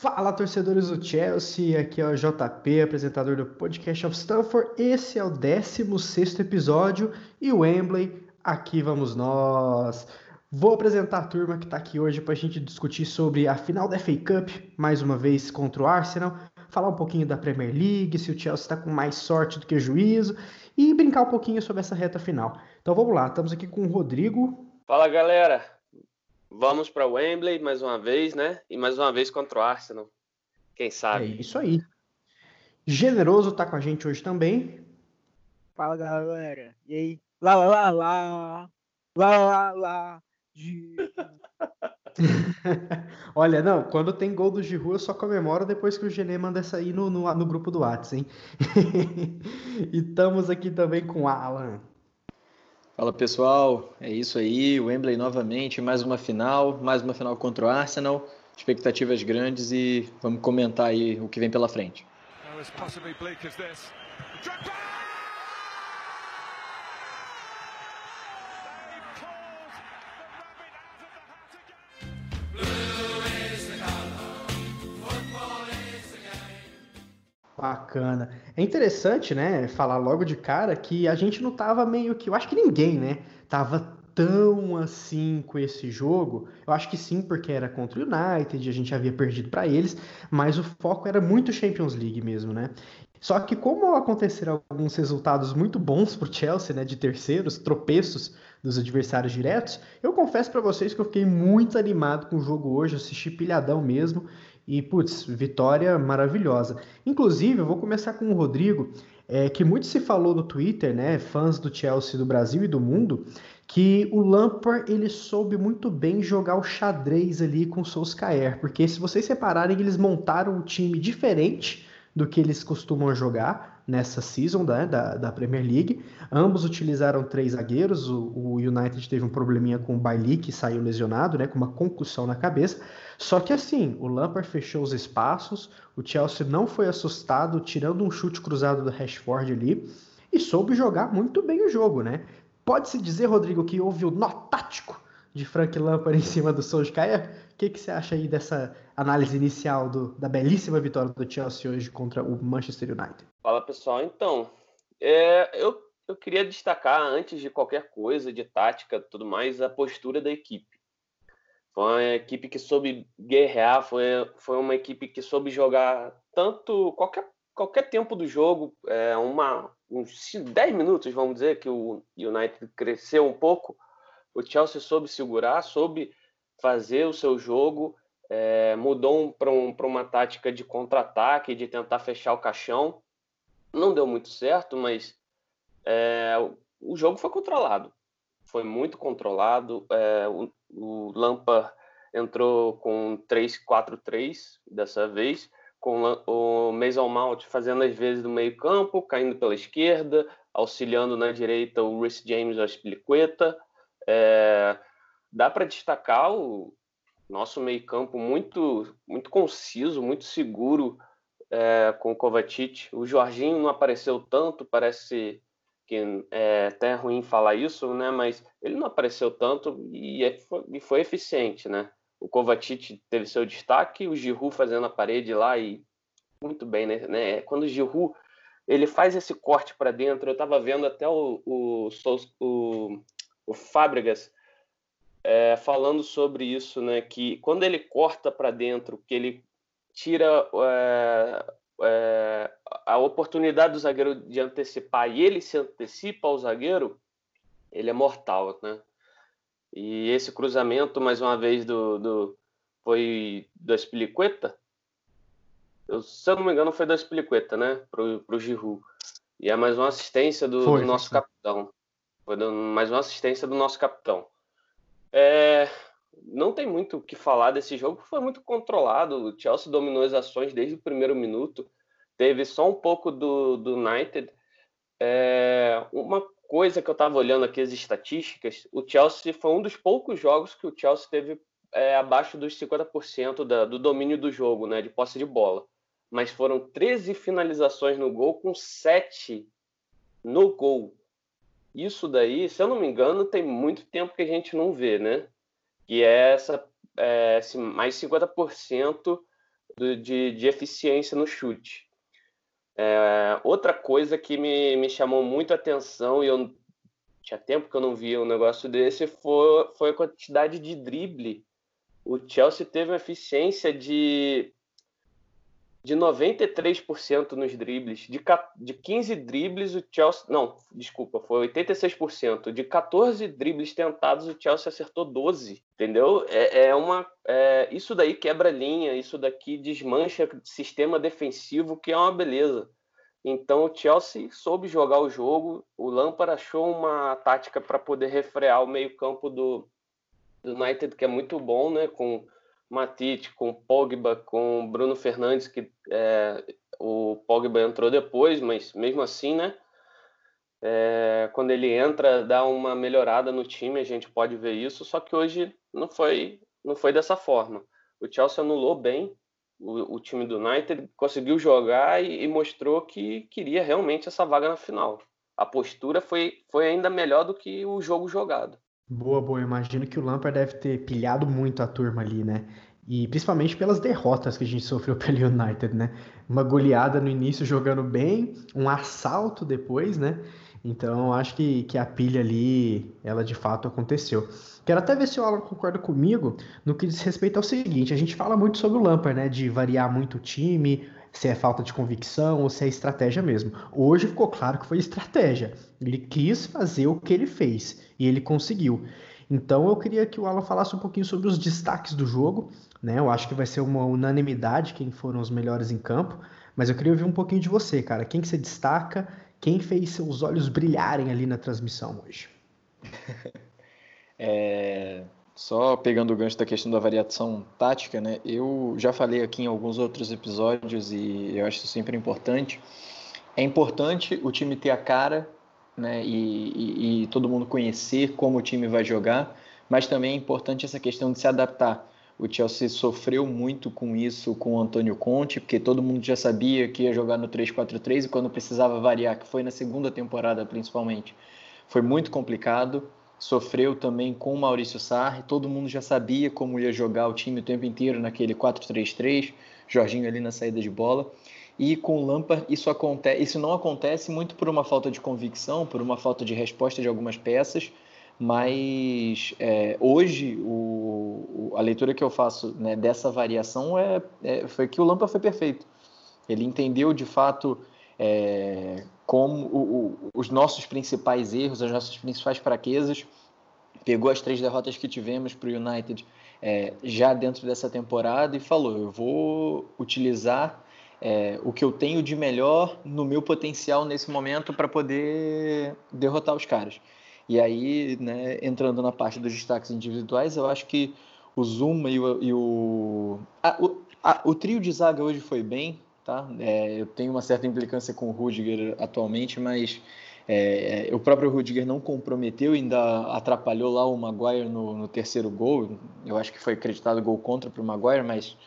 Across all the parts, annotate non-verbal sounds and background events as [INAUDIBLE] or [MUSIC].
Fala, torcedores do Chelsea, aqui é o JP, apresentador do Podcast of Stanford. Esse é o 16 episódio e o Wembley, aqui vamos nós. Vou apresentar a turma que está aqui hoje para a gente discutir sobre a final da FA Cup, mais uma vez contra o Arsenal, falar um pouquinho da Premier League, se o Chelsea está com mais sorte do que juízo e brincar um pouquinho sobre essa reta final. Então vamos lá, estamos aqui com o Rodrigo. Fala galera, Vamos para Wembley mais uma vez, né? E mais uma vez contra o Arsenal. Quem sabe? É isso aí. Generoso tá com a gente hoje também. Fala galera. E aí? Lá, lá, lá, lá. Lá, lá, lá. [LAUGHS] Olha, não, quando tem gol do Giroud eu só comemoro depois que o Genê manda sair no, no, no grupo do Whats, hein? [LAUGHS] e estamos aqui também com o Alan. Fala pessoal, é isso aí, Wembley novamente, mais uma final, mais uma final contra o Arsenal, expectativas grandes e vamos comentar aí o que vem pela frente. Bacana. É interessante, né, falar logo de cara que a gente não tava meio que. Eu acho que ninguém, né, tava tão assim com esse jogo. Eu acho que sim, porque era contra o United, a gente havia perdido para eles, mas o foco era muito Champions League mesmo, né? Só que como aconteceram alguns resultados muito bons pro Chelsea, né, de terceiros, tropeços dos adversários diretos, eu confesso para vocês que eu fiquei muito animado com o jogo hoje, assisti pilhadão mesmo, e, putz, vitória maravilhosa. Inclusive, eu vou começar com o Rodrigo, é, que muito se falou no Twitter, né, fãs do Chelsea do Brasil e do mundo, que o Lampard ele soube muito bem jogar o xadrez ali com o Solskjaer, porque se vocês separarem, eles montaram um time diferente do que eles costumam jogar nessa season né, da, da Premier League. Ambos utilizaram três zagueiros. O, o United teve um probleminha com o Bailey, que saiu lesionado, né, com uma concussão na cabeça. Só que assim, o Lampard fechou os espaços, o Chelsea não foi assustado, tirando um chute cruzado do Rashford ali, e soube jogar muito bem o jogo, né? Pode-se dizer, Rodrigo, que houve o nó tático de Frank Lampard [LAUGHS] em cima do Solskjaer? O que, que você acha aí dessa análise inicial do, da belíssima vitória do Chelsea hoje contra o Manchester United? Fala pessoal, então, é, eu, eu queria destacar, antes de qualquer coisa, de tática tudo mais, a postura da equipe. Foi uma equipe que soube guerrear, foi, foi uma equipe que soube jogar tanto qualquer, qualquer tempo do jogo, é, uma, uns 10 minutos, vamos dizer, que o United cresceu um pouco, o Chelsea soube segurar, soube fazer o seu jogo, é, mudou para um, uma tática de contra-ataque, de tentar fechar o caixão. Não deu muito certo, mas é, o jogo foi controlado. Foi muito controlado. É, o, o entrou com 3-4-3 dessa vez, com o Mason Mount fazendo as vezes do meio campo, caindo pela esquerda, auxiliando na direita o Rhys James ou a Spilicueta, é, dá para destacar o nosso meio-campo muito, muito conciso, muito seguro é, com o Kovacic. O Jorginho não apareceu tanto, parece que é até ruim falar isso, né? Mas ele não apareceu tanto e, é, foi, e foi eficiente, né? O Kovacic teve seu destaque, o Giroud fazendo a parede lá e muito bem, né? né? Quando o Giroud ele faz esse corte para dentro, eu estava vendo até o, o, o, o Fábregas é, falando sobre isso, né? Que quando ele corta para dentro, que ele tira é, é, a oportunidade do zagueiro de antecipar e ele se antecipa ao zagueiro, ele é mortal, né? E esse cruzamento, mais uma vez, do, do foi do Espilicueta, eu, se eu não me engano, foi do Espilicueta, né? Pro, pro Giroud. E é mais uma assistência do, do nosso capitão. Foi mais uma assistência do nosso capitão. É, não tem muito o que falar desse jogo, foi muito controlado. O Chelsea dominou as ações desde o primeiro minuto. Teve só um pouco do, do United. É, uma coisa que eu estava olhando aqui as estatísticas, o Chelsea foi um dos poucos jogos que o Chelsea teve é, abaixo dos 50% da, do domínio do jogo, né, de posse de bola. Mas foram 13 finalizações no gol com 7 no gol. Isso daí, se eu não me engano, tem muito tempo que a gente não vê, né? Que é essa é, mais 50% de, de eficiência no chute. É, outra coisa que me, me chamou muito a atenção, e eu tinha tempo que eu não via um negócio desse, foi, foi a quantidade de drible. O Chelsea teve uma eficiência de de 93% nos dribles. De, de 15 dribles, o Chelsea. Não, desculpa, foi 86%. De 14 dribles tentados, o Chelsea acertou 12. Entendeu? É, é uma. É, isso daí quebra linha, isso daqui desmancha sistema defensivo, que é uma beleza. Então o Chelsea soube jogar o jogo. O Lampard achou uma tática para poder refrear o meio-campo do, do United, que é muito bom, né? Com Matite, com Pogba, com Bruno Fernandes, que é, o Pogba entrou depois, mas mesmo assim, né? É, quando ele entra, dá uma melhorada no time, a gente pode ver isso, só que hoje não foi, não foi dessa forma. O Chelsea anulou bem o, o time do United, conseguiu jogar e, e, mostrou que queria realmente essa vaga na final. A postura foi, foi ainda melhor do que o jogo jogado. Boa, boa. Imagino que o Lampard deve ter pilhado muito a turma ali, né? E principalmente pelas derrotas que a gente sofreu [LAUGHS] pelo United, né? Uma goleada no início jogando bem, um assalto depois, né? Então acho que, que a pilha ali, ela de fato aconteceu. Quero até ver se o Alan concorda comigo no que diz respeito ao seguinte: a gente fala muito sobre o Lampard, né? De variar muito o time, se é falta de convicção ou se é estratégia mesmo. Hoje ficou claro que foi estratégia. Ele quis fazer o que ele fez e ele conseguiu. Então eu queria que o Alan falasse um pouquinho sobre os destaques do jogo. Né? Eu acho que vai ser uma unanimidade quem foram os melhores em campo. Mas eu queria ouvir um pouquinho de você, cara. Quem que você destaca? Quem fez seus olhos brilharem ali na transmissão hoje? [LAUGHS] é, só pegando o gancho da questão da variação tática, né? Eu já falei aqui em alguns outros episódios e eu acho sempre importante. É importante o time ter a cara, né? E, e, e todo mundo conhecer como o time vai jogar, mas também é importante essa questão de se adaptar. O Chelsea sofreu muito com isso com o Antônio Conte, porque todo mundo já sabia que ia jogar no 3-4-3 e quando precisava variar, que foi na segunda temporada principalmente, foi muito complicado sofreu também com o Maurício Sarri, todo mundo já sabia como ia jogar o time o tempo inteiro naquele 4-3-3, Jorginho ali na saída de bola. E com o Lampard isso, acontece, isso não acontece muito por uma falta de convicção, por uma falta de resposta de algumas peças, mas é, hoje o, a leitura que eu faço né, dessa variação é, é, foi que o Lampard foi perfeito. Ele entendeu de fato é, como o, o, os nossos principais erros, as nossas principais fraquezas, pegou as três derrotas que tivemos para o United é, já dentro dessa temporada e falou: eu vou utilizar é, o que eu tenho de melhor no meu potencial nesse momento para poder derrotar os caras. E aí, né, entrando na parte dos destaques individuais, eu acho que o Zuma e o. E o, a, o, a, o trio de zaga hoje foi bem, Tá? É, eu tenho uma certa implicância com o Rudiger atualmente, mas é, o próprio Rudiger não comprometeu, ainda atrapalhou lá o Maguire no, no terceiro gol. Eu acho que foi acreditado gol contra para o Maguire, mas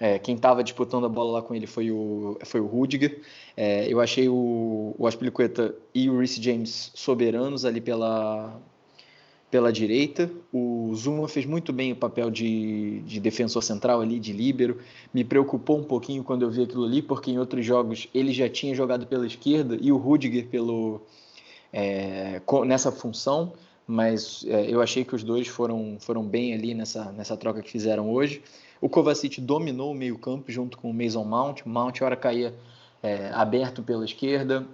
é, quem estava disputando a bola lá com ele foi o, foi o Rudiger. É, eu achei o, o Aspilicueta e o Reece James soberanos ali pela, pela direita. O Zuma fez muito bem o papel de, de defensor central ali, de líbero. Me preocupou um pouquinho quando eu vi aquilo ali, porque em outros jogos ele já tinha jogado pela esquerda e o Rudiger pelo, é, nessa função. Mas é, eu achei que os dois foram, foram bem ali nessa, nessa troca que fizeram hoje. O Kovacic dominou o meio-campo junto com o Mason Mount. Mount, hora caía é, aberto pela esquerda,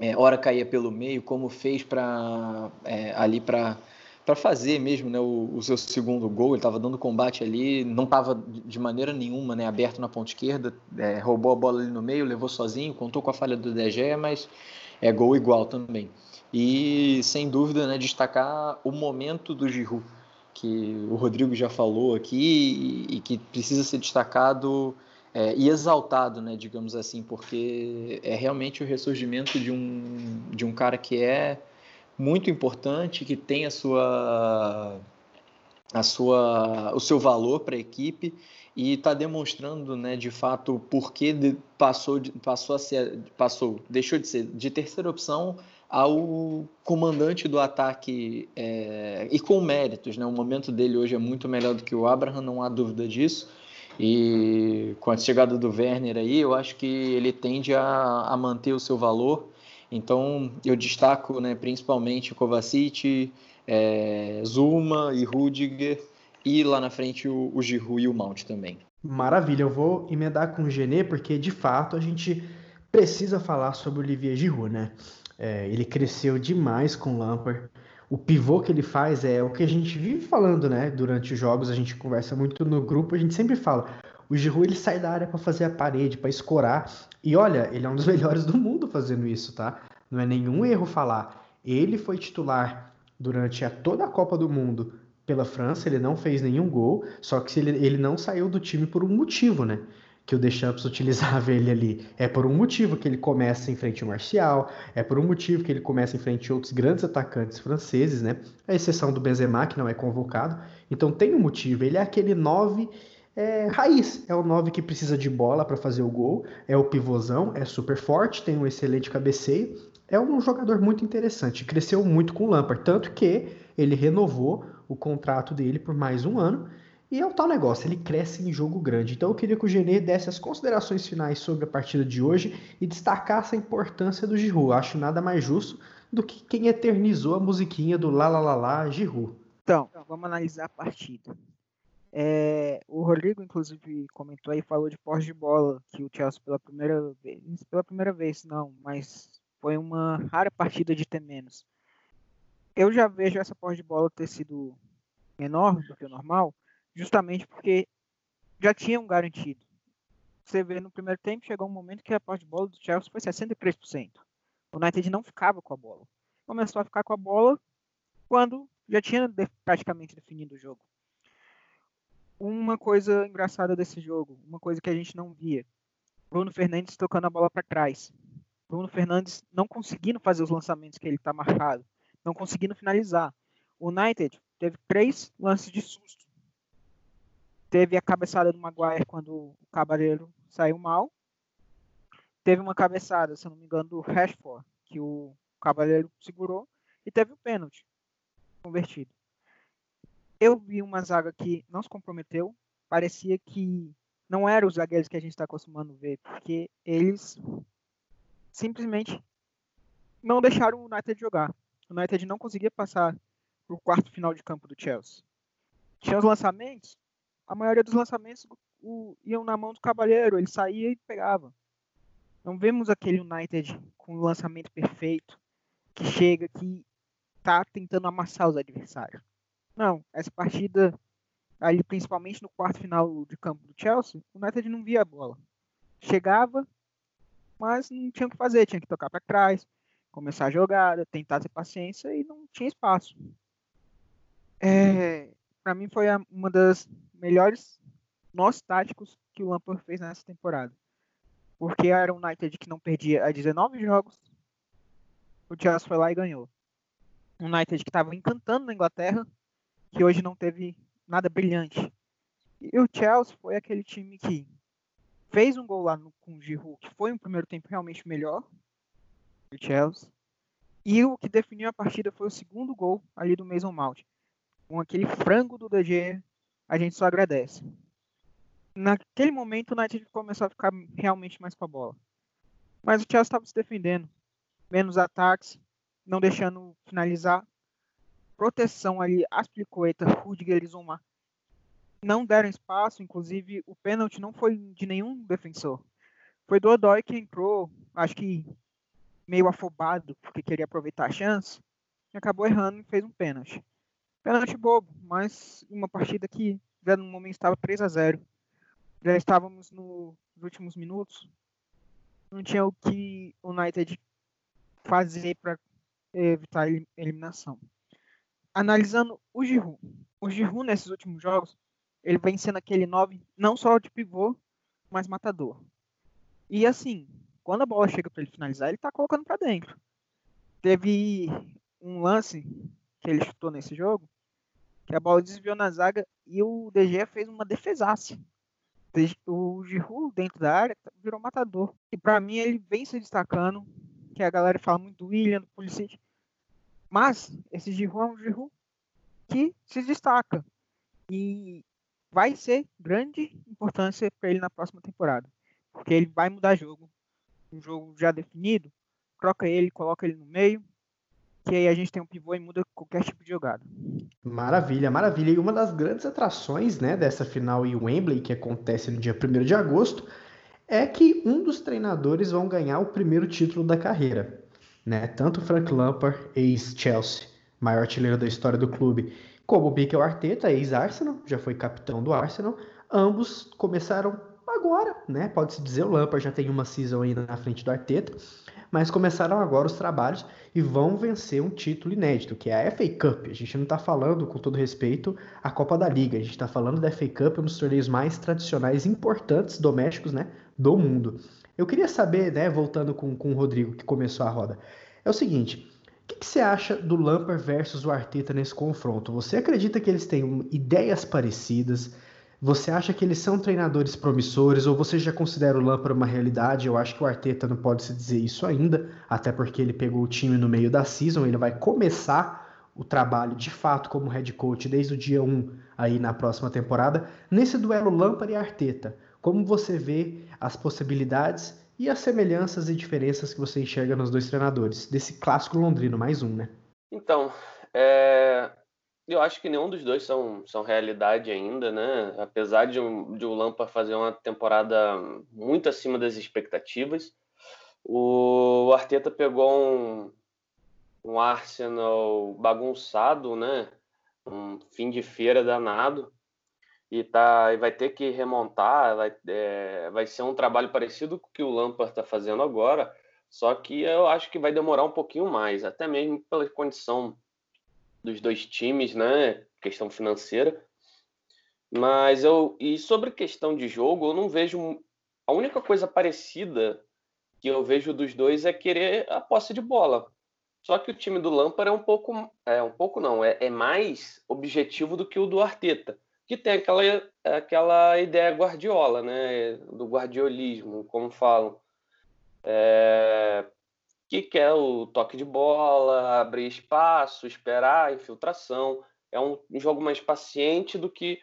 é, hora caía pelo meio, como fez para é, ali para para fazer mesmo né, o, o, seu segundo gol. Ele estava dando combate ali, não estava de maneira nenhuma né, aberto na ponta esquerda, é, roubou a bola ali no meio, levou sozinho, contou com a falha do DG, mas é gol igual também. E sem dúvida né, destacar o momento do Giroud, que o Rodrigo já falou aqui e, e que precisa ser destacado é, e exaltado, né, digamos assim, porque é realmente o ressurgimento de um, de um cara que é muito importante, que tem a sua, a sua, o seu valor para a equipe e está demonstrando, né, de fato, por que passou, passou a ser, passou, deixou de ser de terceira opção ao comandante do ataque é, e com méritos, né? O momento dele hoje é muito melhor do que o Abraham, não há dúvida disso. E com a chegada do Werner aí, eu acho que ele tende a, a manter o seu valor. Então eu destaco né, principalmente Kovacic, é, Zuma e Rudiger, e lá na frente o, o Giroud e o Mount também. Maravilha, eu vou emendar com o Genê, porque de fato a gente precisa falar sobre o Olivier Giroud, né? É, ele cresceu demais com o Lampard. O pivô que ele faz é o que a gente vive falando, né? Durante os jogos, a gente conversa muito no grupo, a gente sempre fala. O Giroud ele sai da área para fazer a parede, para escorar. E olha, ele é um dos [LAUGHS] melhores do mundo fazendo isso, tá? Não é nenhum erro falar. Ele foi titular durante a, toda a Copa do Mundo pela França, ele não fez nenhum gol, só que ele, ele não saiu do time por um motivo, né? Que o Deschamps [LAUGHS] utilizava ele ali. É por um motivo que ele começa em frente ao Marcial, é por um motivo que ele começa em frente a outros grandes atacantes franceses, né? A exceção do Benzema, que não é convocado. Então tem um motivo, ele é aquele 9 é, raiz, é o 9 que precisa de bola para fazer o gol, é o pivôzão, é super forte, tem um excelente cabeceio, é um jogador muito interessante, cresceu muito com o Lampard, tanto que ele renovou o contrato dele por mais um ano. E é o tal negócio, ele cresce em jogo grande. Então eu queria que o Genê desse as considerações finais sobre a partida de hoje e destacasse a importância do Giroud. Acho nada mais justo do que quem eternizou a musiquinha do lá lá lá lá Giroud. Então, vamos analisar a partida. É, o Rodrigo, inclusive, comentou aí, falou de posse de bola, que o Chelsea pela primeira vez, pela primeira vez não, mas foi uma rara partida de ter menos eu já vejo essa posse de bola ter sido menor do que o normal, justamente porque já tinham garantido. Você vê no primeiro tempo, chegou um momento que a posse de bola do Chelsea foi 63%. O United não ficava com a bola. Começou a ficar com a bola quando já tinha praticamente definido o jogo. Uma coisa engraçada desse jogo, uma coisa que a gente não via, Bruno Fernandes tocando a bola para trás. Bruno Fernandes não conseguindo fazer os lançamentos que ele está marcado não conseguindo finalizar. O United teve três lances de susto. Teve a cabeçada do Maguire quando o Cabaleiro saiu mal. Teve uma cabeçada, se não me engano, do Rashford, que o Cabaleiro segurou. E teve o pênalti convertido. Eu vi uma zaga que não se comprometeu. Parecia que não eram os zagueiros que a gente está acostumando ver, porque eles simplesmente não deixaram o United jogar o United não conseguia passar para o quarto final de campo do Chelsea. Tinha os lançamentos, a maioria dos lançamentos o, iam na mão do Cabalheiro, ele saía e pegava. Não vemos aquele United com o lançamento perfeito, que chega, que está tentando amassar os adversários. Não, essa partida, ali principalmente no quarto final de campo do Chelsea, o United não via a bola. Chegava, mas não tinha o que fazer, tinha que tocar para trás, começar a jogada, tentar ter paciência e não tinha espaço. É, para mim foi uma das melhores nós táticos que o Lampard fez nessa temporada. Porque era um United que não perdia a 19 jogos. O Chelsea foi lá e ganhou. Um United que estava encantando na Inglaterra, que hoje não teve nada brilhante. E o Chelsea foi aquele time que fez um gol lá no, com o Giroud, que foi um primeiro tempo realmente melhor, do Chelsea. E o que definiu a partida foi o segundo gol ali do Mason Mount. Com aquele frango do DG, a gente só agradece. Naquele momento o United começou a ficar realmente mais com a bola. Mas o Chelsea estava se defendendo. Menos ataques, não deixando finalizar. Proteção ali, Aspilicueta, Rudiger e Zuma não deram espaço, inclusive o pênalti não foi de nenhum defensor. Foi do Odoi que entrou, acho que meio afobado, porque queria aproveitar a chance, e acabou errando e fez um pênalti. Pênalti bobo, mas uma partida que já no momento estava 3 a 0 Já estávamos no, nos últimos minutos. Não tinha o que o United fazer para evitar a eliminação. Analisando o Giroud. O Giroud nesses últimos jogos, ele vem sendo aquele 9 não só de pivô, mas matador. E assim, quando a bola chega para ele finalizar, ele está colocando para dentro. Teve um lance que ele chutou nesse jogo, que a bola desviou na zaga e o DG fez uma defesaça. O Giroud dentro da área virou matador. E para mim ele vem se destacando, que a galera fala muito do William, do Pulisic. Mas esse Giroud é um Giroud que se destaca. E vai ser grande importância para ele na próxima temporada. Porque ele vai mudar jogo. Um jogo já definido, troca ele, coloca ele no meio, que aí a gente tem um pivô e muda qualquer tipo de jogada. Maravilha, maravilha. E uma das grandes atrações né, dessa final em Wembley, que acontece no dia 1 de agosto, é que um dos treinadores vão ganhar o primeiro título da carreira. Né? Tanto Frank Lampard, ex-Chelsea, maior artilheiro da história do clube, como Mikel Arteta, ex-Arsenal, já foi capitão do Arsenal, ambos começaram agora, né? Pode-se dizer, o Lampard já tem uma season ainda na frente do Arteta, mas começaram agora os trabalhos e vão vencer um título inédito, que é a FA Cup. A gente não está falando, com todo respeito, a Copa da Liga, a gente está falando da FA Cup, um dos torneios mais tradicionais, importantes, domésticos, né, do mundo. Eu queria saber, né, voltando com, com o Rodrigo, que começou a roda, é o seguinte, o que, que, você acha do Lampard versus o Arteta nesse confronto? Você acredita que eles têm ideias parecidas? Você acha que eles são treinadores promissores ou você já considera o Lampard uma realidade? Eu acho que o Arteta não pode se dizer isso ainda, até porque ele pegou o time no meio da season, ele vai começar o trabalho de fato como head coach desde o dia 1 aí na próxima temporada. Nesse duelo Lampard e Arteta, como você vê as possibilidades e as semelhanças e diferenças que você enxerga nos dois treinadores, desse clássico londrino, mais um, né? Então, é... eu acho que nenhum dos dois são, são realidade ainda, né? Apesar de, um, de o Lampard fazer uma temporada muito acima das expectativas, o Arteta pegou um, um Arsenal bagunçado, né? Um fim de feira danado e, tá, e vai ter que remontar, vai, é, vai ser um trabalho parecido com o que o Lampard está fazendo agora, só que eu acho que vai demorar um pouquinho mais, até mesmo pela condição dos dois times, né? Questão financeira. Mas eu. E sobre questão de jogo, eu não vejo. A única coisa parecida que eu vejo dos dois é querer a posse de bola. Só que o time do Lampard é um pouco. É um pouco não, é, é mais objetivo do que o do Arteta que tem aquela, aquela ideia guardiola, né? Do guardiolismo, como falam. É, que quer o toque de bola, abrir espaço, esperar, infiltração. É um, jogo mais paciente do que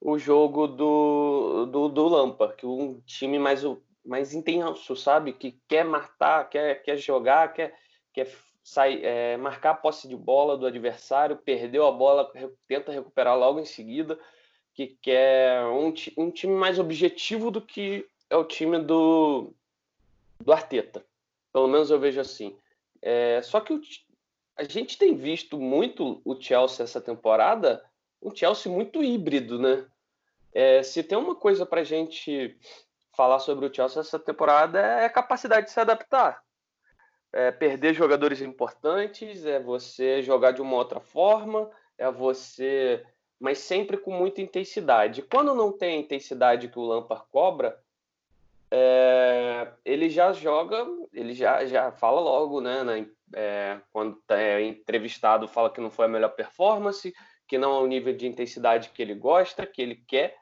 o jogo do, do, do Lampard, que um time mais, mais intenso, sabe? Que quer matar, quer, quer jogar, quer, quer sai, é, marcar a posse de bola do adversário, perdeu a bola, tenta recuperar logo em seguida, que quer um, um time mais objetivo do que é o time do, do Arteta. Pelo menos eu vejo assim. É, só que o, a gente tem visto muito o Chelsea essa temporada, um Chelsea muito híbrido, né? É, se tem uma coisa para gente falar sobre o Chelsea essa temporada é a capacidade de se adaptar é perder jogadores importantes, é você jogar de uma outra forma, é você. Mas sempre com muita intensidade. Quando não tem a intensidade que o Lampard cobra, é, ele já joga, ele já, já fala logo, né? Na, é, quando é entrevistado, fala que não foi a melhor performance, que não é o nível de intensidade que ele gosta, que ele quer.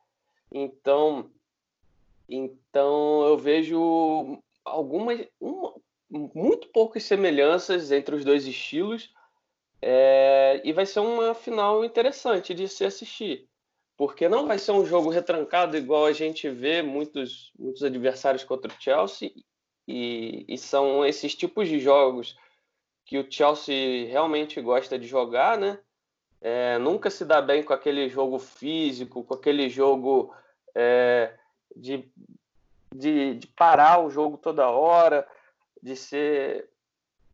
Então, então eu vejo algumas, uma, muito poucas semelhanças entre os dois estilos é, e vai ser uma final interessante de se assistir, porque não vai ser um jogo retrancado igual a gente vê muitos, muitos adversários contra o Chelsea e, e são esses tipos de jogos que o Chelsea realmente gosta de jogar, né? É, nunca se dá bem com aquele jogo físico, com aquele jogo é, de, de, de, parar o jogo toda hora de ser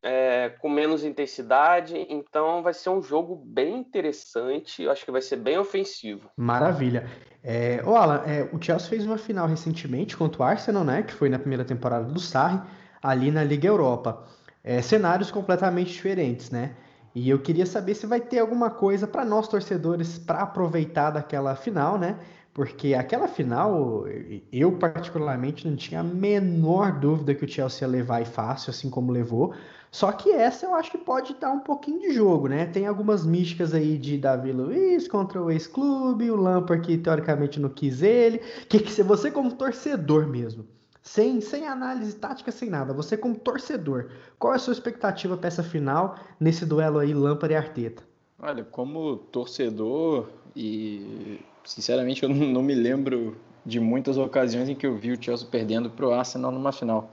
é, com menos intensidade, então vai ser um jogo bem interessante, eu acho que vai ser bem ofensivo. Maravilha. É, ô Alan, é, o Chelsea fez uma final recentemente contra o Arsenal, né, que foi na primeira temporada do Sarri, ali na Liga Europa. É, cenários completamente diferentes, né? E eu queria saber se vai ter alguma coisa para nós torcedores para aproveitar daquela final, né? porque aquela final, eu particularmente não tinha a menor dúvida que o Chelsea ia levar e fácil, assim como levou. Só que essa eu acho que pode dar um pouquinho de jogo, né? Tem algumas místicas aí de Davi Luiz contra o ex-clube, o Lampard que teoricamente não quis ele. Que, que você como torcedor mesmo, sem, sem análise tática, sem nada, você como torcedor, qual é a sua expectativa para essa final nesse duelo aí Lampard e Arteta? Olha, como torcedor e sinceramente, eu não me lembro de muitas ocasiões em que eu vi o Chelsea perdendo para o Arsenal numa final.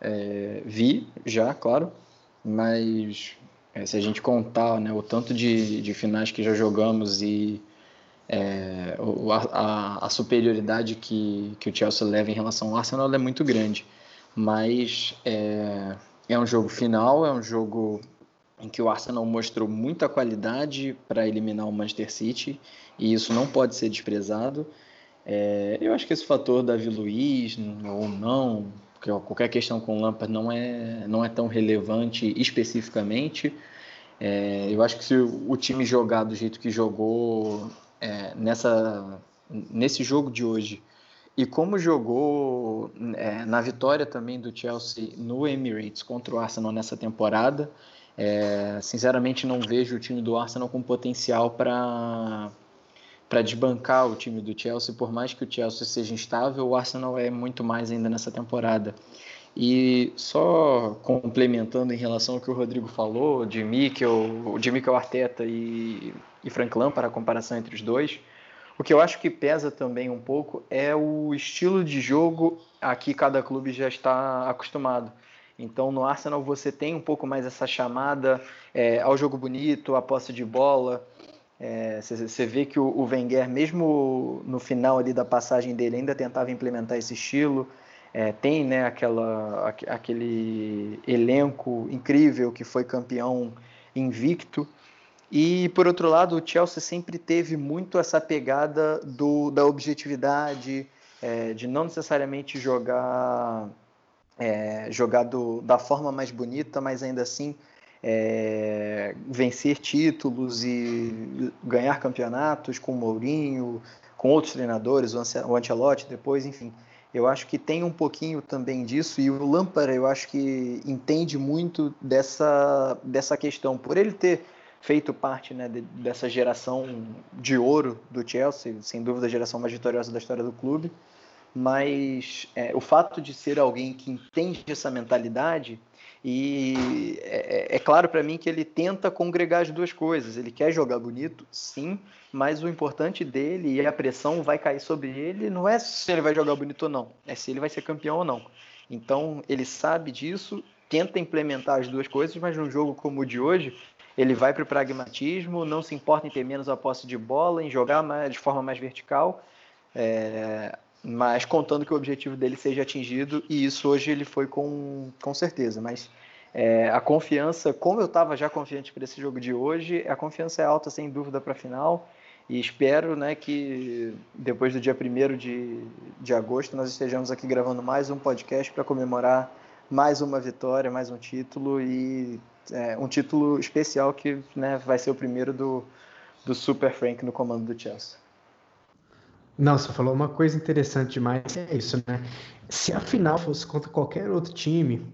É, vi já, claro, mas é, se a gente contar né, o tanto de, de finais que já jogamos e é, a, a, superioridade que, que o Chelsea leva em relação ao Arsenal é muito grande. Mas é, é um jogo final, é um jogo em que o Arsenal mostrou muita qualidade para eliminar o Manchester City e isso não pode ser desprezado. É, eu acho que esse fator Davi Luiz ou não, porque qualquer questão com o Lampard não é, não é tão relevante especificamente. É, eu acho que se o time jogar do jeito que jogou é, nessa, nesse jogo de hoje e como jogou é, na vitória também do Chelsea no Emirates contra o Arsenal nessa temporada, é, sinceramente não vejo o time do Arsenal com potencial para para desbancar o time do Chelsea, por mais que o Chelsea seja instável, o Arsenal é muito mais ainda nessa temporada. E só complementando em relação ao que o Rodrigo falou, de Mikel, de Mikel Arteta e, e Frank Lampard, a comparação entre os dois, o que eu acho que pesa também um pouco é o estilo de jogo a que cada clube já está acostumado. Então, no Arsenal você tem um pouco mais essa chamada é, ao jogo bonito, a posse de bola. Você é, vê que o, o Wenger, mesmo no final ali da passagem dele, ainda tentava implementar esse estilo. É, tem né, aquela, aquele elenco incrível que foi campeão invicto. E, por outro lado, o Chelsea sempre teve muito essa pegada do, da objetividade, é, de não necessariamente jogar, é, jogar do, da forma mais bonita, mas ainda assim é, vencer títulos e ganhar campeonatos com o Mourinho, com outros treinadores, o Ancelotti depois, enfim. Eu acho que tem um pouquinho também disso e o Lampard eu acho que entende muito dessa, dessa questão. Por ele ter feito parte né, de, dessa geração de ouro do Chelsea, sem dúvida a geração mais vitoriosa da história do clube, mas é, o fato de ser alguém que entende essa mentalidade e é, é, é claro para mim que ele tenta congregar as duas coisas. Ele quer jogar bonito, sim, mas o importante dele e a pressão vai cair sobre ele não é se ele vai jogar bonito ou não, é se ele vai ser campeão ou não. Então ele sabe disso, tenta implementar as duas coisas, mas num jogo como o de hoje, ele vai para o pragmatismo, não se importa em ter menos a posse de bola, em jogar mais, de forma mais vertical, é, mas contando que o objetivo dele seja atingido, e isso hoje ele foi com, com certeza. Mas é, a confiança, como eu estava já confiante para esse jogo de hoje, a confiança é alta sem dúvida para a final. E espero né, que depois do dia 1 de, de agosto nós estejamos aqui gravando mais um podcast para comemorar mais uma vitória, mais um título e é, um título especial que né, vai ser o primeiro do, do Super Frank no comando do Chelsea. Não, você falou uma coisa interessante demais, é isso, né? Se a final fosse contra qualquer outro time,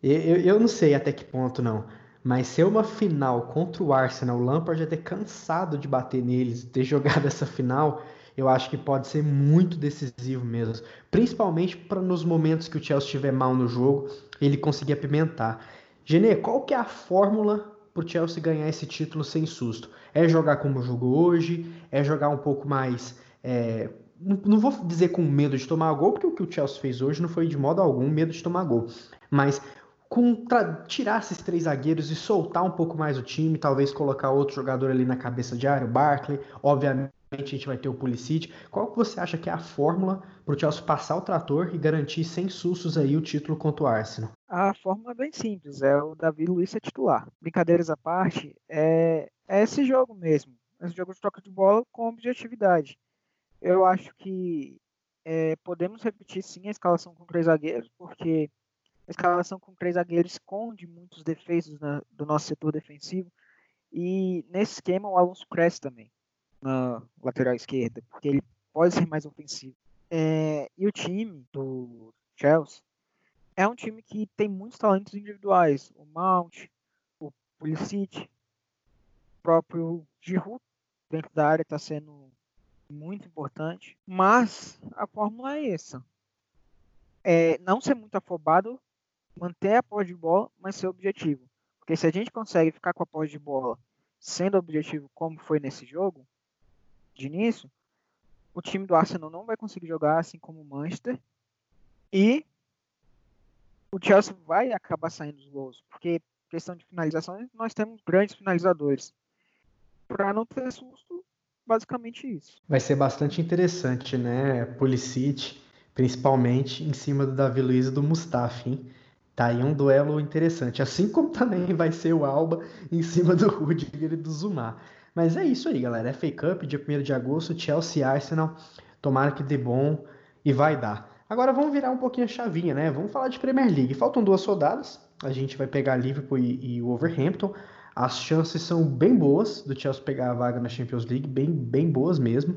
eu, eu não sei até que ponto não, mas ser uma final contra o Arsenal, o Lampard já ter cansado de bater neles, ter [LAUGHS] jogado essa final, eu acho que pode ser muito decisivo mesmo. Principalmente para nos momentos que o Chelsea estiver mal no jogo, ele conseguir apimentar. Genê, qual que é a fórmula para o Chelsea ganhar esse título sem susto? É jogar como jogou hoje? É jogar um pouco mais. É, não vou dizer com medo de tomar gol, porque o que o Chelsea fez hoje não foi de modo algum medo de tomar gol. Mas com tirar esses três zagueiros e soltar um pouco mais o time, talvez colocar outro jogador ali na cabeça de área, o Barkley, obviamente a gente vai ter o Pulisic. Qual que você acha que é a fórmula para o Chelsea passar o trator e garantir sem sustos aí o título contra o Arsenal? A fórmula é bem simples, é o Davi Luiz ser titular. Brincadeiras à parte, é, é esse jogo mesmo, esse jogo de troca de bola com objetividade. Eu acho que é, podemos repetir sim a escalação com três zagueiros, porque a escalação com três zagueiros esconde muitos defeitos na, do nosso setor defensivo. E nesse esquema o Alonso cresce também na lateral esquerda, porque ele pode ser mais ofensivo. É, e o time do Chelsea é um time que tem muitos talentos individuais. O Mount, o Pulisic, o próprio Giroud dentro da área está sendo muito importante. Mas a fórmula é essa. É não ser muito afobado, manter a posse de bola, mas ser objetivo. Porque se a gente consegue ficar com a posse de bola sendo objetivo como foi nesse jogo, de início, o time do Arsenal não vai conseguir jogar assim como o Manchester. E o Chelsea vai acabar saindo dos gols, porque questão de finalização, nós temos grandes finalizadores. Para não ter susto, basicamente isso. Vai ser bastante interessante, né? Pulisic, principalmente em cima do Davi Luiz e do Mustafi, hein? Tá aí um duelo interessante, assim como também vai ser o Alba em cima do [LAUGHS] Rudiger e do Zuma. Mas é isso aí, galera. FA Cup, dia 1 de agosto, Chelsea Arsenal. Tomara que dê bom e vai dar. Agora vamos virar um pouquinho a chavinha, né? Vamos falar de Premier League. Faltam duas rodadas. A gente vai pegar Liverpool e, e o Wolverhampton. As chances são bem boas do Chelsea pegar a vaga na Champions League, bem, bem boas mesmo.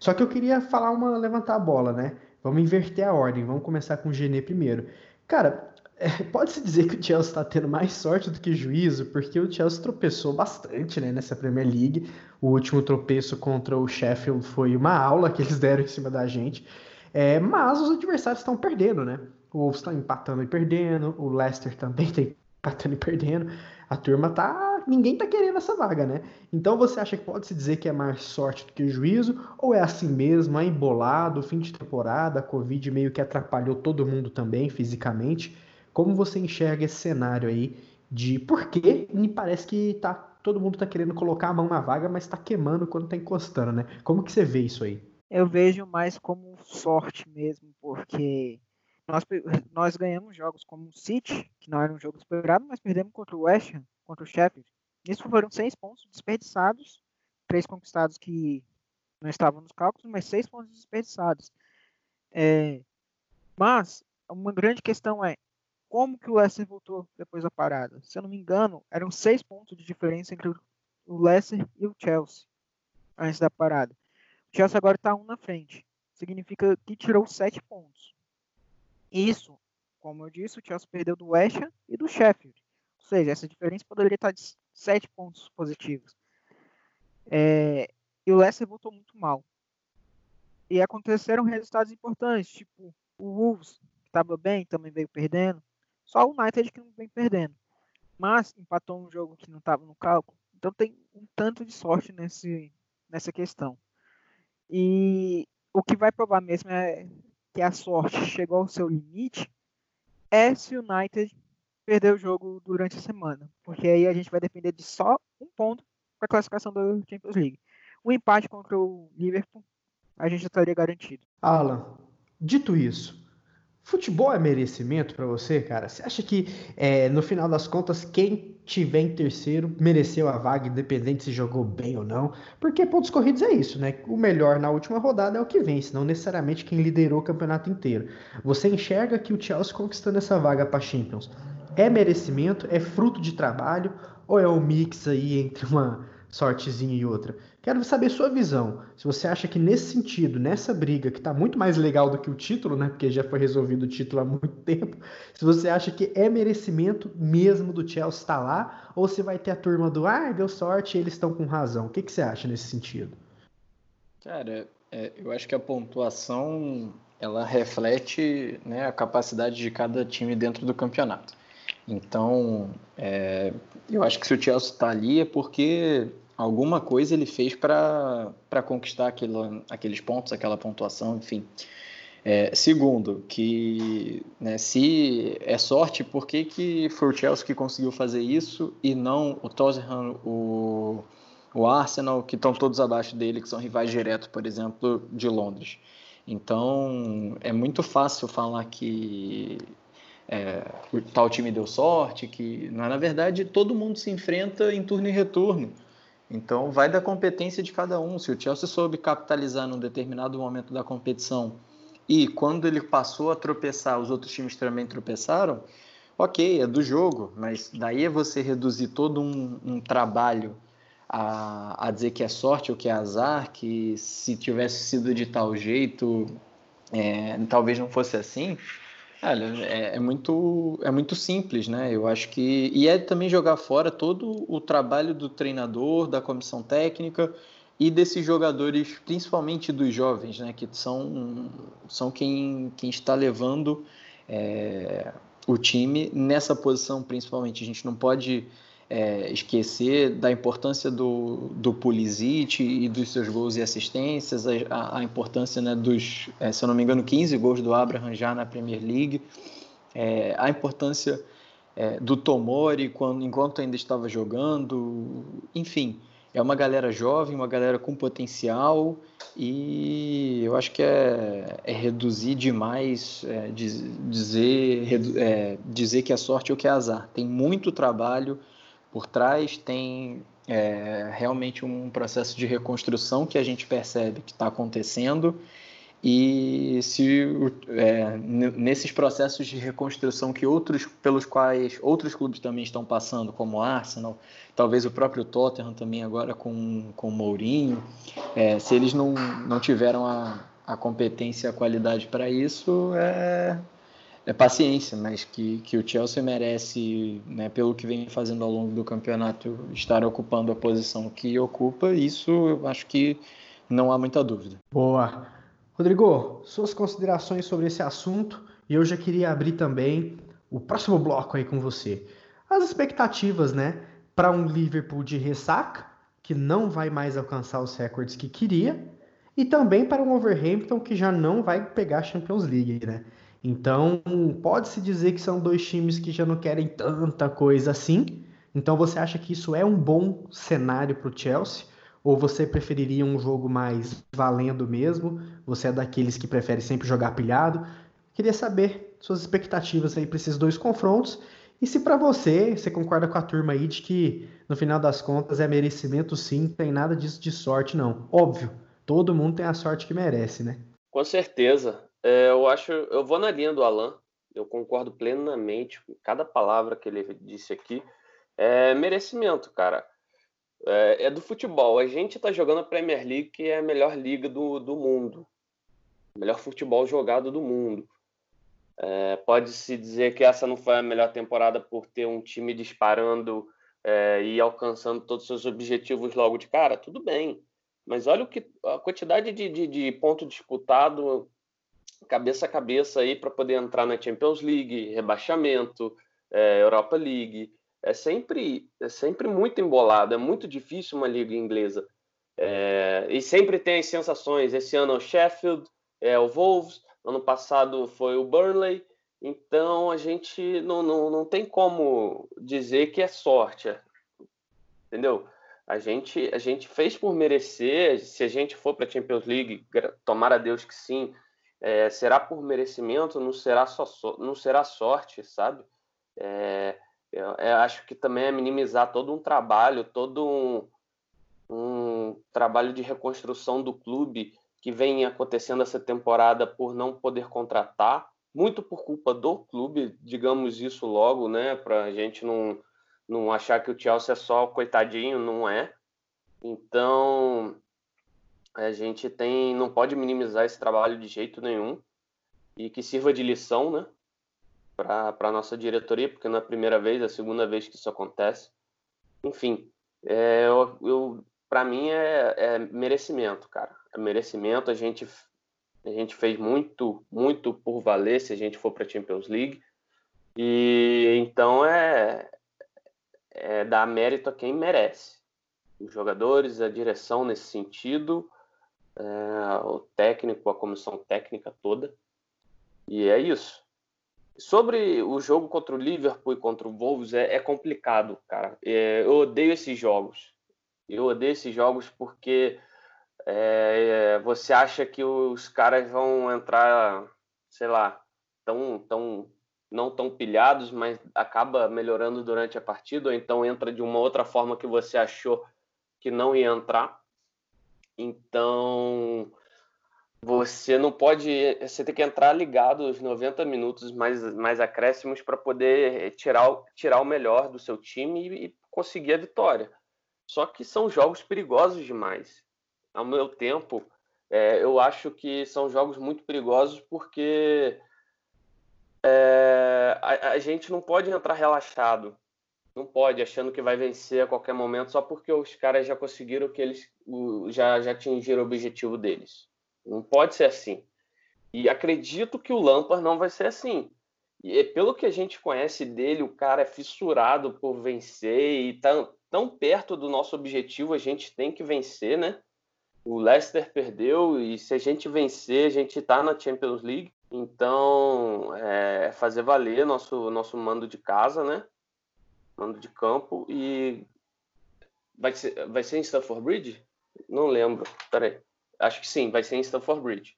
Só que eu queria falar uma levantar a bola, né? Vamos inverter a ordem. Vamos começar com o Gené primeiro. Cara, [LAUGHS] é, pode-se dizer que o Chelsea está tendo mais sorte do que juízo, porque o Chelsea tropeçou bastante né, nessa Premier League. O último tropeço contra o Sheffield foi uma aula que eles deram em cima da gente. É, mas os adversários estão perdendo, né? O Wolves está empatando e perdendo, o Leicester também está [LAUGHS] empatando e perdendo. A turma tá. Ninguém tá querendo essa vaga, né? Então você acha que pode se dizer que é mais sorte do que juízo? Ou é assim mesmo, é embolado, fim de temporada, a Covid meio que atrapalhou todo mundo também fisicamente? Como você enxerga esse cenário aí de por que me parece que tá, todo mundo tá querendo colocar a mão na vaga, mas tá queimando quando tá encostando, né? Como que você vê isso aí? Eu vejo mais como sorte mesmo, porque nós, nós ganhamos jogos como o City, que não era um jogo esperado, mas perdemos contra o West Ham, contra o Sheffield. Isso foram seis pontos desperdiçados, três conquistados que não estavam nos cálculos, mas seis pontos desperdiçados. É, mas uma grande questão é como que o Leicester voltou depois da parada? Se eu não me engano, eram seis pontos de diferença entre o Leicester e o Chelsea antes da parada. O Chelsea agora está um na frente. Significa que tirou sete pontos. Isso, como eu disse, o Chelsea perdeu do West Ham e do Sheffield. Ou seja, essa diferença poderia estar de sete pontos positivos. É, e o Leicester voltou muito mal. E aconteceram resultados importantes, tipo o Wolves, que estava bem, também veio perdendo. Só o United que não vem perdendo. Mas empatou um jogo que não estava no cálculo. Então tem um tanto de sorte nesse, nessa questão. E o que vai provar mesmo é que a sorte chegou ao seu limite é se o United perder o jogo durante a semana. Porque aí a gente vai depender de só um ponto para a classificação da Champions League. O empate contra o Liverpool a gente já estaria garantido. Alan, dito isso, Futebol é merecimento para você, cara? Você acha que é, no final das contas quem tiver em terceiro mereceu a vaga, independente se jogou bem ou não? Porque pontos corridos é isso, né? O melhor na última rodada é o que vence, não necessariamente quem liderou o campeonato inteiro. Você enxerga que o Chelsea conquistando essa vaga para Champions é merecimento, é fruto de trabalho ou é um mix aí entre uma sortezinha e outra? Quero saber sua visão. Se você acha que nesse sentido, nessa briga, que está muito mais legal do que o título, né? Porque já foi resolvido o título há muito [LAUGHS] tempo. Se você acha que é merecimento mesmo do Chelsea estar lá, ou se vai ter a turma do ah, deu sorte e eles estão com razão. O que, que você acha nesse sentido? Cara, é, eu acho que a pontuação ela reflete né, a capacidade de cada time dentro do campeonato. Então, é, eu acho que se o Chelsea está ali é porque alguma coisa ele fez para conquistar aquilo, aqueles pontos, aquela pontuação, enfim. É, segundo, que né, se é sorte, por que, que foi o Chelsea que conseguiu fazer isso e não o Tottenham, o, o Arsenal, que estão todos abaixo dele, que são rivais diretos, por exemplo, de Londres. Então, é muito fácil falar que é, tal time deu sorte, que na verdade todo mundo se enfrenta em turno e retorno. Então, vai da competência de cada um. Se o Chelsea soube capitalizar num determinado momento da competição e quando ele passou a tropeçar, os outros times também tropeçaram, ok, é do jogo, mas daí é você reduzir todo um, um trabalho a, a, dizer que é sorte ou que é azar, que se tivesse sido de tal jeito, é, talvez não fosse assim. Olha, é, é, muito, é muito simples, né? Eu acho que. E é também jogar fora todo o trabalho do treinador, da comissão técnica e desses jogadores, principalmente dos jovens, né? Que são, são quem, quem está levando é, o time nessa posição, principalmente. A gente não pode é, esquecer da importância do, do Pulisic e dos seus gols e assistências, a, a importância né, dos, é, se eu não me engano, 15 gols do Abraham já na Premier League, é, a importância é, do Tomori quando, enquanto ainda estava jogando, enfim, é uma galera jovem, uma galera com potencial e eu acho que é, é reduzir demais é, dizer, é, dizer que é sorte ou que é azar. Tem muito trabalho por trás, tem é, realmente um processo de reconstrução que a gente percebe que está acontecendo. E se é, nesses processos de reconstrução que outros pelos quais outros clubes também estão passando como Arsenal talvez o próprio Tottenham também agora com, com Mourinho é, se eles não, não tiveram a, a competência a qualidade para isso é, é paciência mas que, que o Chelsea merece né, pelo que vem fazendo ao longo do campeonato estar ocupando a posição que ocupa isso eu acho que não há muita dúvida boa Rodrigo, suas considerações sobre esse assunto e eu já queria abrir também o próximo bloco aí com você. As expectativas, né, para um Liverpool de ressaca, que não vai mais alcançar os recordes que queria, e também para um Overhampton que já não vai pegar a Champions League, né? Então, pode-se dizer que são dois times que já não querem tanta coisa assim. Então, você acha que isso é um bom cenário para o Chelsea? Ou você preferiria um jogo mais valendo mesmo? Você é daqueles que prefere sempre jogar pilhado? Queria saber suas expectativas aí para esses dois confrontos. E se para você, você concorda com a turma aí de que no final das contas é merecimento sim, não tem nada disso de sorte não. Óbvio, todo mundo tem a sorte que merece, né? Com certeza. É, eu acho, eu vou na linha do Alan. Eu concordo plenamente com cada palavra que ele disse aqui. É merecimento, cara é, é do futebol. A gente está jogando a Premier League, que é a melhor liga do, do mundo. Melhor futebol jogado do mundo. É, Pode-se dizer que essa não foi a melhor temporada por ter um time disparando é, e alcançando todos os seus objetivos logo de cara? Tudo bem. Mas olha o que a quantidade de, de, de ponto disputado cabeça a cabeça aí para poder entrar na Champions League, rebaixamento, é, Europa League é sempre, é sempre muito embolado, é muito difícil uma liga inglesa. É, e sempre tem as sensações. Esse ano é o Sheffield, é o Wolves, ano passado foi o Burnley. Então a gente não, não, não tem como dizer que é sorte, entendeu? A gente, a gente fez por merecer. Se a gente for para a Champions League, tomara a Deus que sim, é, será por merecimento, não será só não será sorte, sabe? É, eu, eu, acho que também é minimizar todo um trabalho, todo um, um trabalho de reconstrução do clube que vem acontecendo essa temporada por não poder contratar, muito por culpa do clube, digamos isso logo, né? Para a gente não, não achar que o Chelsea é só coitadinho, não é. Então a gente tem, não pode minimizar esse trabalho de jeito nenhum e que sirva de lição, né? para a nossa diretoria, porque não é a primeira vez, é a segunda vez que isso acontece. Enfim, é, eu, eu para mim é, é, merecimento, cara. É merecimento. A gente, a gente fez muito, muito por valer se a gente for para a Champions League. E então é, é dar mérito a quem merece. Os jogadores, a direção nesse sentido, é, o técnico, a comissão técnica toda. E é isso. Sobre o jogo contra o Liverpool e contra o Wolves, é, é complicado, cara. É, eu odeio esses jogos. Eu odeio esses jogos porque é, você acha que os caras vão entrar, sei lá, tão, tão, não tão pilhados, mas acaba melhorando durante a partida, ou então entra de uma outra forma que você achou que não ia entrar. Então, você não pode. Você tem que entrar ligado os 90 minutos mais, mais acréscimos para poder tirar, tirar o melhor do seu time e, e conseguir a vitória. Só que são jogos perigosos demais. Ao meu tempo, é, eu acho que são jogos muito perigosos porque é, a, a, gente não pode entrar relaxado. Não pode, achando que vai vencer a qualquer momento só porque os caras já conseguiram que eles já, já atingiram o objetivo deles. Não pode ser assim. E acredito que o Lampard não vai ser assim. E pelo que a gente conhece dele, o cara é fissurado por vencer e tá tão perto do nosso objetivo, a gente tem que vencer, né? O Leicester perdeu e se a gente vencer, a gente tá na Champions League. Então, é fazer valer nosso nosso mando de casa, né? Mando de campo e vai ser vai ser em Stamford Bridge? Não lembro. Peraí. Acho que sim, vai ser em Stamford Bridge.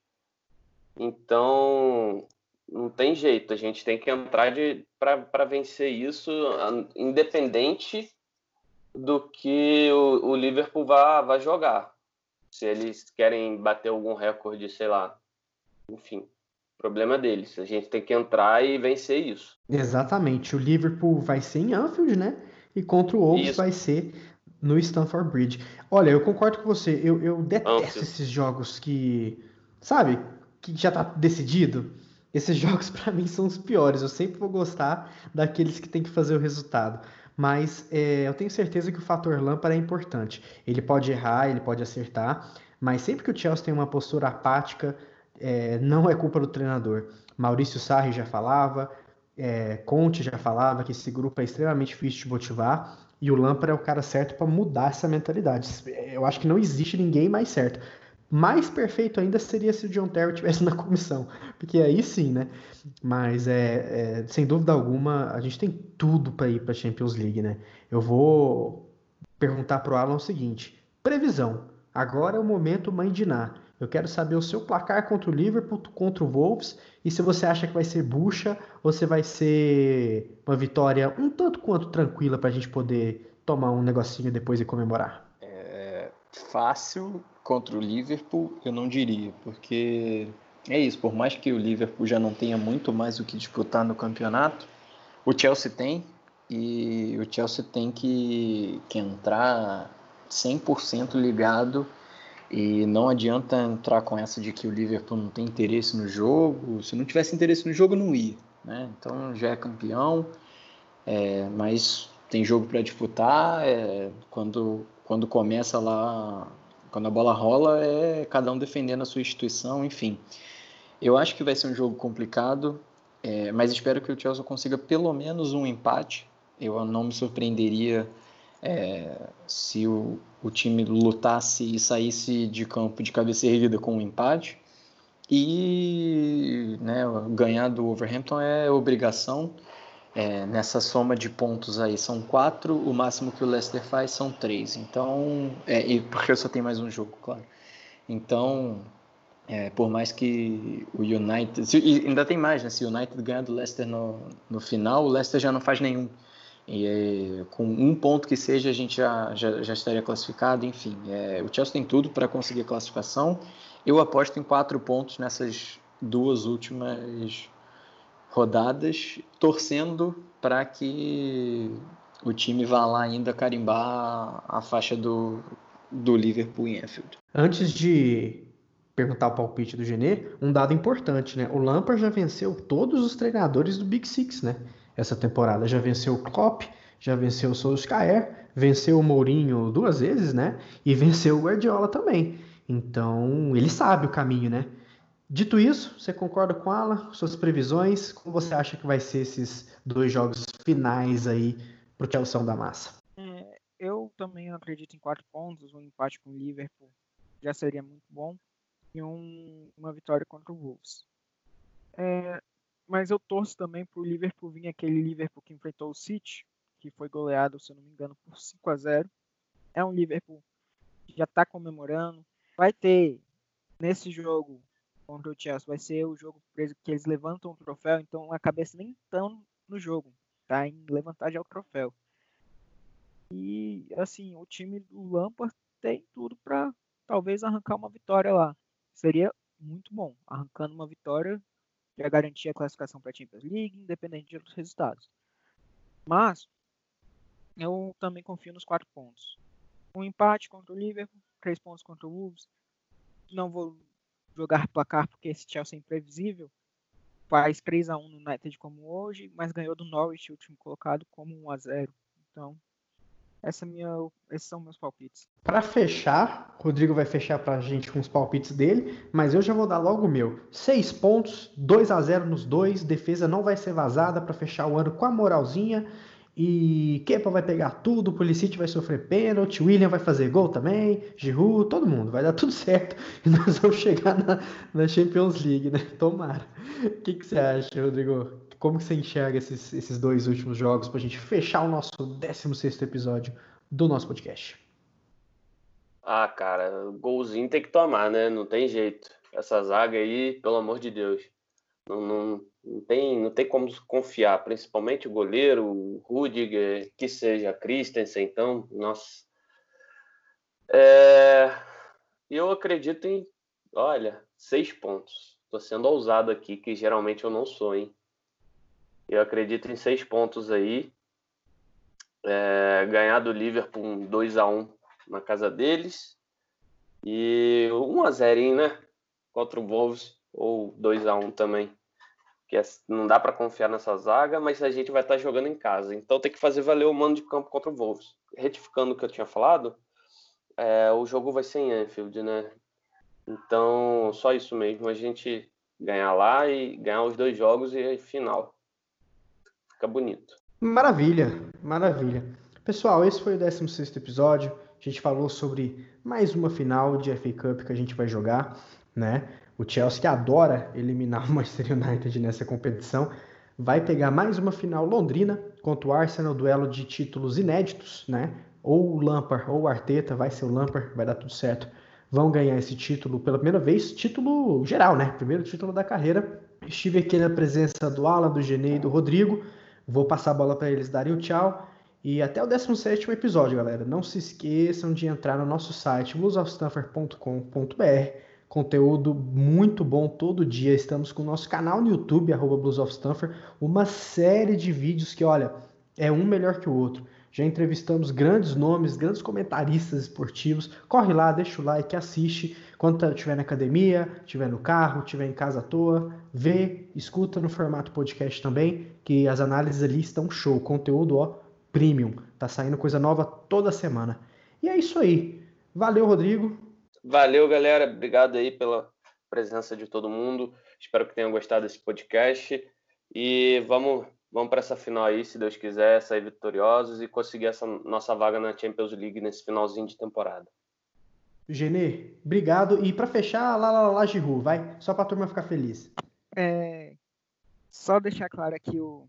Então, não tem jeito, a gente tem que entrar para vencer isso, independente do que o, o Liverpool vai, vai jogar. Se eles querem bater algum recorde, sei lá. Enfim, problema deles. A gente tem que entrar e vencer isso. Exatamente. O Liverpool vai ser em Anfield, né? E contra o Wolves vai ser no Stamford Bridge. Olha, eu concordo com você. Eu, eu detesto Anfield. esses jogos que, sabe, que já tá decidido. Esses [LAUGHS] jogos para mim são os piores. Eu sempre vou gostar daqueles que tem que fazer o resultado. Mas é, eu tenho certeza que o fator lâmpada é importante. Ele pode errar, ele pode acertar, mas sempre que o Chelsea tem uma postura apática, é, não é culpa do treinador. Maurício Sarri já falava, é, Conte já falava que esse grupo é extremamente difícil de motivar e o Lampard é o cara certo para mudar essa mentalidade. Eu acho que não existe ninguém mais certo. Mais perfeito ainda seria se o John Terry estivesse [LAUGHS] na comissão, porque aí sim, né? Mas é, é sem dúvida alguma a gente tem tudo para ir para a Champions League, né? Eu vou perguntar para o Alan o seguinte: previsão. Agora é o momento mãe de Ná. Eu quero saber o seu placar contra o Liverpool, contra o Wolves, e se você acha que vai ser bucha ou se vai ser uma vitória um tanto quanto tranquila para a gente poder tomar um negocinho depois e comemorar. É fácil contra o Liverpool, eu não diria, porque é isso, por mais que o Liverpool já não tenha muito mais o que disputar no campeonato, o Chelsea tem, e o Chelsea tem que, que entrar 100% ligado e não adianta entrar com essa de que o Liverpool não tem interesse no jogo. Se não tivesse interesse no jogo, não ia. Né? Então já é campeão, é, mas tem jogo para disputar. É, quando, quando começa lá quando a bola rola, é cada um defendendo a sua instituição, enfim. Eu acho que vai ser um jogo complicado, é, mas espero que o Chelsea consiga pelo menos um empate. Eu não me surpreenderia é, se o, o, time lutasse e saísse de campo de cabeça erguida com um empate. E né, ganhar do Overhampton é obrigação. É, nessa soma de pontos aí são quatro, o máximo que o Leicester faz são três. Então, é, e porque só tenho mais um jogo, claro. Então, é, por mais que o United. Se, ainda tem mais, né? Se o United ganhar do Leicester no, no final, o Leicester já não faz nenhum. E é, com um ponto que seja, a gente já, já, já estaria classificado. Enfim, é, o Chelsea tem tudo para conseguir classificação. Eu aposto em quatro pontos nessas duas últimas rodadas, torcendo para que o time vá lá ainda carimbar a faixa do, do Liverpool em Anfield. Antes de perguntar o palpite do Genê, um dado importante, né? O Lampard já venceu todos os treinadores do Big Six, né? Essa temporada já venceu o Klopp, já venceu o Solskjaer, venceu o Mourinho duas vezes, né? E [LAUGHS] venceu o Guardiola também. Então, ele sabe o caminho, né? Dito isso, você concorda com ela? Suas previsões? Como você acha que vai ser esses dois jogos finais aí para o Chelsea da Massa? É, eu também acredito em quatro pontos. Um empate com o Liverpool já seria muito bom. E um, uma vitória contra o Wolves. É, mas eu torço também para o Liverpool vir aquele Liverpool que enfrentou o City, que foi goleado, se eu não me engano, por 5 a 0 É um Liverpool que já está comemorando. Vai ter nesse jogo contra o Chelsea vai ser o jogo que eles levantam o troféu, então a cabeça nem tão no jogo, tá? Em levantar já o troféu. E assim, o time do Lampard tem tudo para talvez arrancar uma vitória lá. Seria muito bom, arrancando uma vitória já garantia a classificação para a Champions League, independente de outros resultados. Mas eu também confio nos quatro pontos. Um empate contra o Liverpool, três pontos contra o Wolves. Não vou jogar placar porque esse Chelsea é imprevisível. Faz 3 a 1 no United como hoje, mas ganhou do Norwich, o último colocado, como 1 a 0. Então, Essa é minha, esses são meus palpites. Para fechar, Rodrigo vai fechar para a gente com os palpites dele, mas eu já vou dar logo o meu. Seis pontos, 2 a 0 nos dois, defesa não vai ser vazada para fechar o ano com a moralzinha. E Kepa vai pegar tudo, Pulisic vai sofrer pênalti, William vai fazer gol também, Giroud, todo mundo, vai dar tudo [LAUGHS] certo e nós vamos chegar na, na Champions League, né? Tomara. O que, que você acha, Rodrigo? Como que você enxerga esses, esses dois últimos jogos para a gente fechar o nosso 16 episódio do nosso podcast? Ah, cara, golzinho tem que tomar, né? Não tem jeito. Essa zaga aí, pelo amor de Deus. Não, não, não, tem, não tem como confiar, principalmente o goleiro, o Rudiger, que seja Christensen, então, nossa. É, eu acredito em, olha, seis pontos. Tô sendo ousado aqui, que geralmente eu não sou, hein? Eu acredito em seis pontos aí. É, ganhar do Liverpool um 2 a 1 na casa deles. E 1 a 0 né? Contra o Wolves ou 2 a 1 também. Que é, não dá para confiar nessa zaga, mas a gente vai estar tá jogando em casa. Então tem que fazer valer o mano de campo contra o Wolves. Retificando o que eu tinha falado, é, o jogo vai ser em Anfield, né? Então, só isso mesmo, a gente ganhar lá e ganhar os dois jogos e final. Fica bonito. Maravilha, maravilha. Pessoal, esse foi o 16 episódio. A gente falou sobre mais uma final de FA Cup que a gente vai jogar, né? O Chelsea, adora eliminar [LAUGHS] o Manchester United nessa competição, vai pegar mais uma final londrina contra o Arsenal, duelo de títulos inéditos, né? Ou o Lampard ou o Arteta, vai ser o Lampard, vai dar tudo certo. Vão ganhar esse título pela primeira vez, título geral, né? Primeiro título da carreira. Estive aqui na presença do Alan, do Genê e do Rodrigo. Vou passar a bola para eles darem o tchau. E até o 17 episódio, galera. Não se esqueçam de entrar no nosso site bluesofstanford.com.br conteúdo muito bom todo dia. Estamos com o nosso canal no YouTube, arroba Blues Stanford, uma série de vídeos que, olha, é um melhor que o outro. Já entrevistamos grandes nomes, grandes comentaristas esportivos. Corre lá, deixa o like, assiste. Quando estiver na academia, estiver no carro, estiver em casa à toa, vê, escuta no formato podcast também, que as análises ali estão show. Conteúdo, ó, premium. Tá saindo coisa nova toda semana. E é isso aí. Valeu, Rodrigo. Valeu, galera. Obrigado aí pela presença de todo mundo. Espero que tenham gostado desse podcast. E vamos, vamos para essa final aí, se Deus quiser, sair vitoriosos e conseguir essa nossa vaga na Champions League nesse finalzinho de temporada. Genê, obrigado. E para fechar, lá, lá, lá, Giru, vai, só para a turma ficar feliz. É, só deixar claro aqui o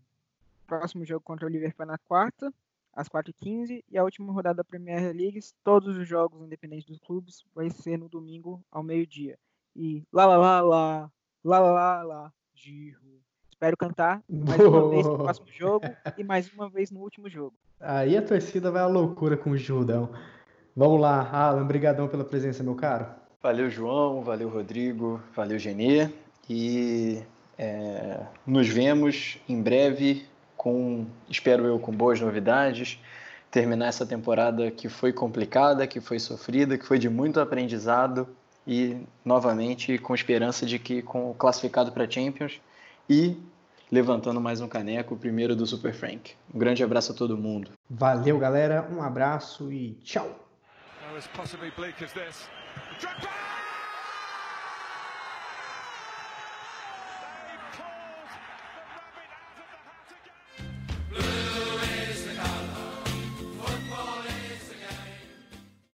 próximo jogo contra o Liverpool é na quarta, às 4h15, e a última rodada da Premier League, todos os jogos independentes dos clubes, vai ser no domingo ao meio-dia. E lá, lá, lá, lá, lá, lá, lá, Giru. Espero cantar mais uma vez no próximo jogo e mais uma vez no último jogo. Aí a torcida vai à loucura com o Judão. Vamos lá, Alan, brigadão pela presença, meu caro. Valeu, João, valeu, Rodrigo, valeu, Genê. E é, nos vemos em breve com, espero eu, com boas novidades, terminar essa temporada que foi complicada, que foi sofrida, que foi de muito aprendizado e novamente com esperança de que com o classificado para Champions e levantando mais um caneco, o primeiro do Super Frank. Um grande abraço a todo mundo. Valeu, galera. Um abraço e tchau.